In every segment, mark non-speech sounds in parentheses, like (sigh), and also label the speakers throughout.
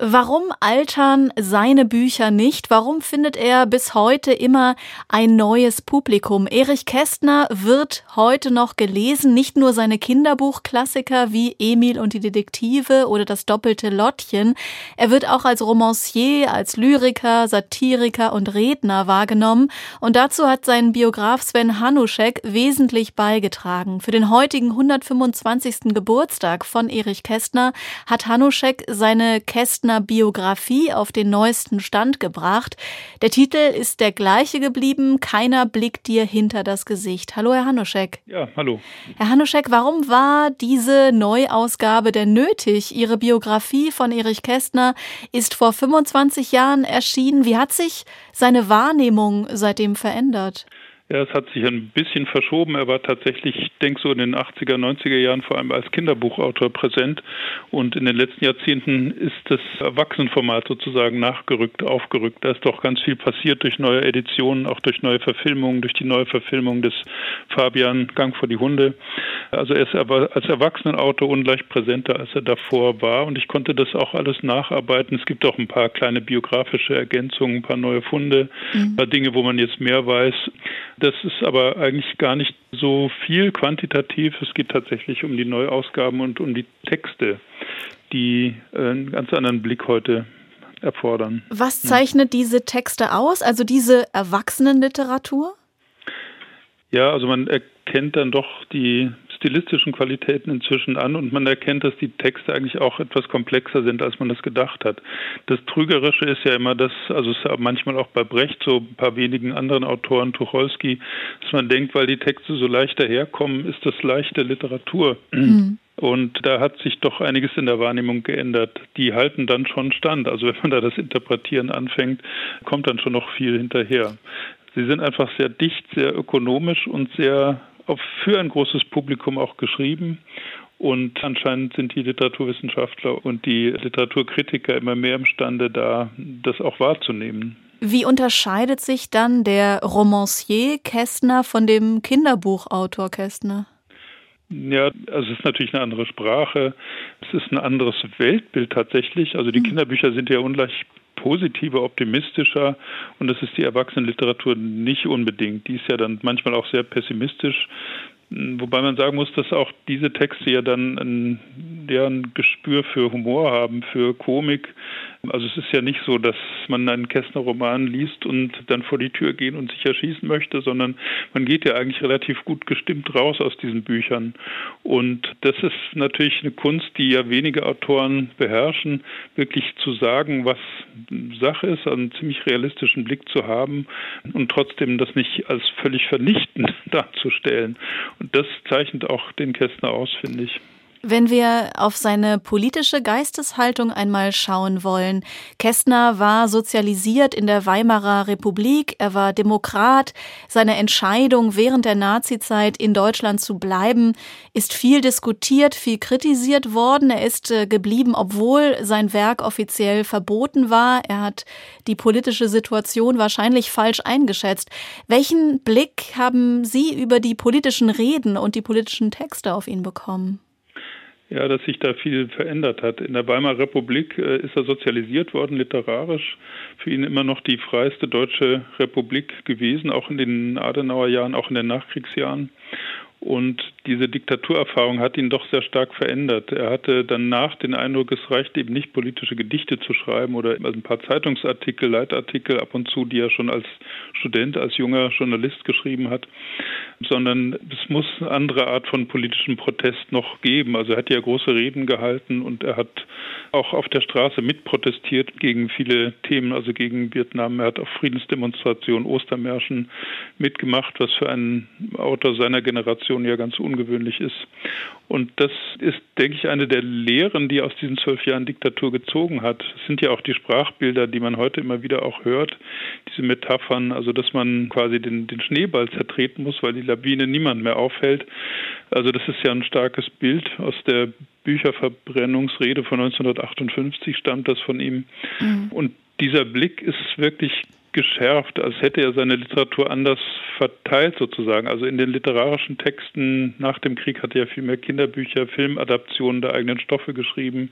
Speaker 1: Warum altern seine Bücher nicht? Warum findet er bis heute immer ein neues Publikum? Erich Kästner wird heute noch gelesen, nicht nur seine Kinderbuchklassiker wie Emil und die Detektive oder das doppelte Lottchen. Er wird auch als Romancier, als Lyriker, Satiriker und Redner wahrgenommen und dazu hat sein Biograf Sven Hanuschek wesentlich beigetragen. Für den heutigen 125. Geburtstag von Erich Kästner hat Hanuschek seine Kästner Kästner Biografie auf den neuesten Stand gebracht. Der Titel ist der gleiche geblieben, Keiner blickt dir hinter das Gesicht. Hallo, Herr Hanuschek.
Speaker 2: Ja, hallo.
Speaker 1: Herr Hanuschek, warum war diese Neuausgabe denn nötig? Ihre Biografie von Erich Kästner ist vor 25 Jahren erschienen. Wie hat sich seine Wahrnehmung seitdem verändert?
Speaker 2: Ja, es hat sich ein bisschen verschoben. Er war tatsächlich, ich denke so in den 80er, 90er Jahren vor allem als Kinderbuchautor präsent. Und in den letzten Jahrzehnten ist das Erwachsenenformat sozusagen nachgerückt, aufgerückt. Da ist doch ganz viel passiert durch neue Editionen, auch durch neue Verfilmungen, durch die neue Verfilmung des Fabian Gang vor die Hunde. Also er ist aber als Erwachsenenautor ungleich präsenter, als er davor war. Und ich konnte das auch alles nacharbeiten. Es gibt auch ein paar kleine biografische Ergänzungen, ein paar neue Funde, mhm. ein paar Dinge, wo man jetzt mehr weiß. Das ist aber eigentlich gar nicht so viel quantitativ. Es geht tatsächlich um die Neuausgaben und um die Texte, die einen ganz anderen Blick heute erfordern.
Speaker 1: Was zeichnet diese Texte aus, also diese Erwachsenenliteratur?
Speaker 2: Ja, also man erkennt dann doch die stilistischen Qualitäten inzwischen an und man erkennt, dass die Texte eigentlich auch etwas komplexer sind, als man das gedacht hat. Das Trügerische ist ja immer das, also es ist ja manchmal auch bei Brecht, so ein paar wenigen anderen Autoren, Tucholsky, dass man denkt, weil die Texte so leicht daherkommen, ist das leichte Literatur. Mhm. Und da hat sich doch einiges in der Wahrnehmung geändert. Die halten dann schon stand. Also wenn man da das Interpretieren anfängt, kommt dann schon noch viel hinterher. Sie sind einfach sehr dicht, sehr ökonomisch und sehr für ein großes Publikum auch geschrieben. Und anscheinend sind die Literaturwissenschaftler und die Literaturkritiker immer mehr imstande, da das auch wahrzunehmen.
Speaker 1: Wie unterscheidet sich dann der Romancier Kästner von dem Kinderbuchautor Kästner?
Speaker 2: Ja, also es ist natürlich eine andere Sprache. Es ist ein anderes Weltbild tatsächlich. Also die mhm. Kinderbücher sind ja ungleich positiver, optimistischer und das ist die Erwachsenenliteratur nicht unbedingt. Die ist ja dann manchmal auch sehr pessimistisch. Wobei man sagen muss, dass auch diese Texte ja dann ein, ja, ein Gespür für Humor haben, für Komik, also es ist ja nicht so, dass man einen Kästner-Roman liest und dann vor die Tür gehen und sich erschießen möchte, sondern man geht ja eigentlich relativ gut gestimmt raus aus diesen Büchern. Und das ist natürlich eine Kunst, die ja wenige Autoren beherrschen, wirklich zu sagen, was Sache ist, einen ziemlich realistischen Blick zu haben und trotzdem das nicht als völlig vernichtend (laughs) darzustellen. Und das zeichnet auch den Kästner aus, finde ich.
Speaker 1: Wenn wir auf seine politische Geisteshaltung einmal schauen wollen. Kästner war sozialisiert in der Weimarer Republik, er war Demokrat. Seine Entscheidung während der Nazizeit in Deutschland zu bleiben, ist viel diskutiert, viel kritisiert worden. Er ist äh, geblieben, obwohl sein Werk offiziell verboten war. Er hat die politische Situation wahrscheinlich falsch eingeschätzt. Welchen Blick haben Sie über die politischen Reden und die politischen Texte auf ihn bekommen?
Speaker 2: Ja, dass sich da viel verändert hat. In der Weimarer Republik äh, ist er sozialisiert worden, literarisch. Für ihn immer noch die freiste deutsche Republik gewesen, auch in den Adenauer Jahren, auch in den Nachkriegsjahren. Und diese Diktaturerfahrung hat ihn doch sehr stark verändert. Er hatte danach den Eindruck, es reicht eben nicht, politische Gedichte zu schreiben oder ein paar Zeitungsartikel, Leitartikel ab und zu, die er schon als Student, als junger Journalist geschrieben hat, sondern es muss eine andere Art von politischem Protest noch geben. Also er hat ja große Reden gehalten und er hat auch auf der Straße mitprotestiert gegen viele Themen, also gegen Vietnam. Er hat auf Friedensdemonstrationen, Ostermärschen mitgemacht, was für einen Autor seiner Generation ja ganz ungewöhnlich ist. Und das ist, denke ich, eine der Lehren, die aus diesen zwölf Jahren Diktatur gezogen hat. Es sind ja auch die Sprachbilder, die man heute immer wieder auch hört, diese Metaphern, also dass man quasi den, den Schneeball zertreten muss, weil die Lawine niemand mehr aufhält. Also das ist ja ein starkes Bild aus der Bücherverbrennungsrede von 1958 stammt das von ihm. Mhm. Und dieser Blick ist wirklich geschärft, als hätte er seine Literatur anders verteilt sozusagen. Also in den literarischen Texten nach dem Krieg hat er viel mehr Kinderbücher, Filmadaptionen der eigenen Stoffe geschrieben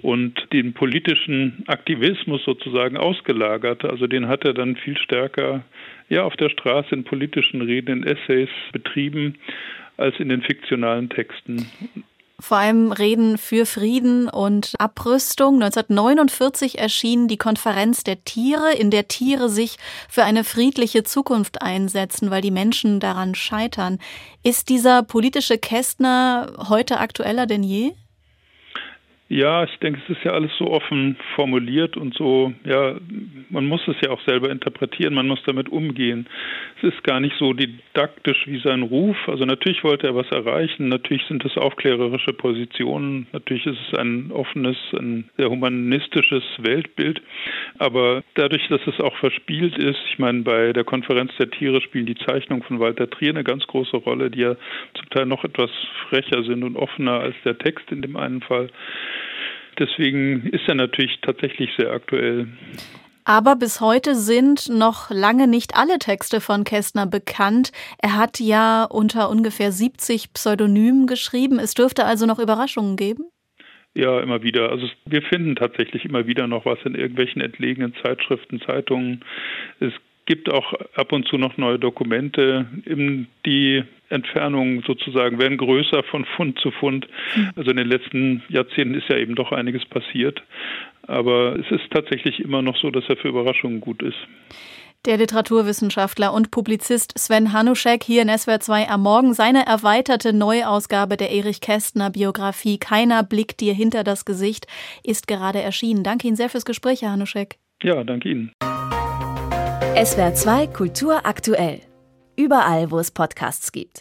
Speaker 2: und den politischen Aktivismus sozusagen ausgelagert. Also den hat er dann viel stärker ja auf der Straße in politischen Reden, in Essays betrieben als in den fiktionalen Texten.
Speaker 1: Vor allem Reden für Frieden und Abrüstung. 1949 erschien die Konferenz der Tiere, in der Tiere sich für eine friedliche Zukunft einsetzen, weil die Menschen daran scheitern. Ist dieser politische Kästner heute aktueller denn je?
Speaker 2: Ja, ich denke, es ist ja alles so offen formuliert und so, ja, man muss es ja auch selber interpretieren, man muss damit umgehen. Es ist gar nicht so didaktisch wie sein Ruf. Also natürlich wollte er was erreichen, natürlich sind es aufklärerische Positionen, natürlich ist es ein offenes, ein sehr humanistisches Weltbild. Aber dadurch, dass es auch verspielt ist, ich meine, bei der Konferenz der Tiere spielen die Zeichnungen von Walter Trier eine ganz große Rolle, die ja zum Teil noch etwas frecher sind und offener als der Text in dem einen Fall. Deswegen ist er natürlich tatsächlich sehr aktuell.
Speaker 1: Aber bis heute sind noch lange nicht alle Texte von Kästner bekannt. Er hat ja unter ungefähr 70 Pseudonymen geschrieben. Es dürfte also noch Überraschungen geben?
Speaker 2: Ja, immer wieder. Also wir finden tatsächlich immer wieder noch was in irgendwelchen entlegenen Zeitschriften, Zeitungen. Es gibt auch ab und zu noch neue Dokumente. Die Entfernungen sozusagen werden größer von Fund zu Fund. Hm. Also in den letzten Jahrzehnten ist ja eben doch einiges passiert. Aber es ist tatsächlich immer noch so, dass er für Überraschungen gut ist.
Speaker 1: Der Literaturwissenschaftler und Publizist Sven Hanuschek hier in SWR 2 am Morgen. Seine erweiterte Neuausgabe der Erich Kästner Biografie Keiner blickt dir hinter das Gesicht ist gerade erschienen. Danke Ihnen sehr fürs Gespräch, Herr Hanuschek.
Speaker 2: Ja, danke Ihnen.
Speaker 3: SWR 2 Kultur aktuell. Überall, wo es Podcasts gibt.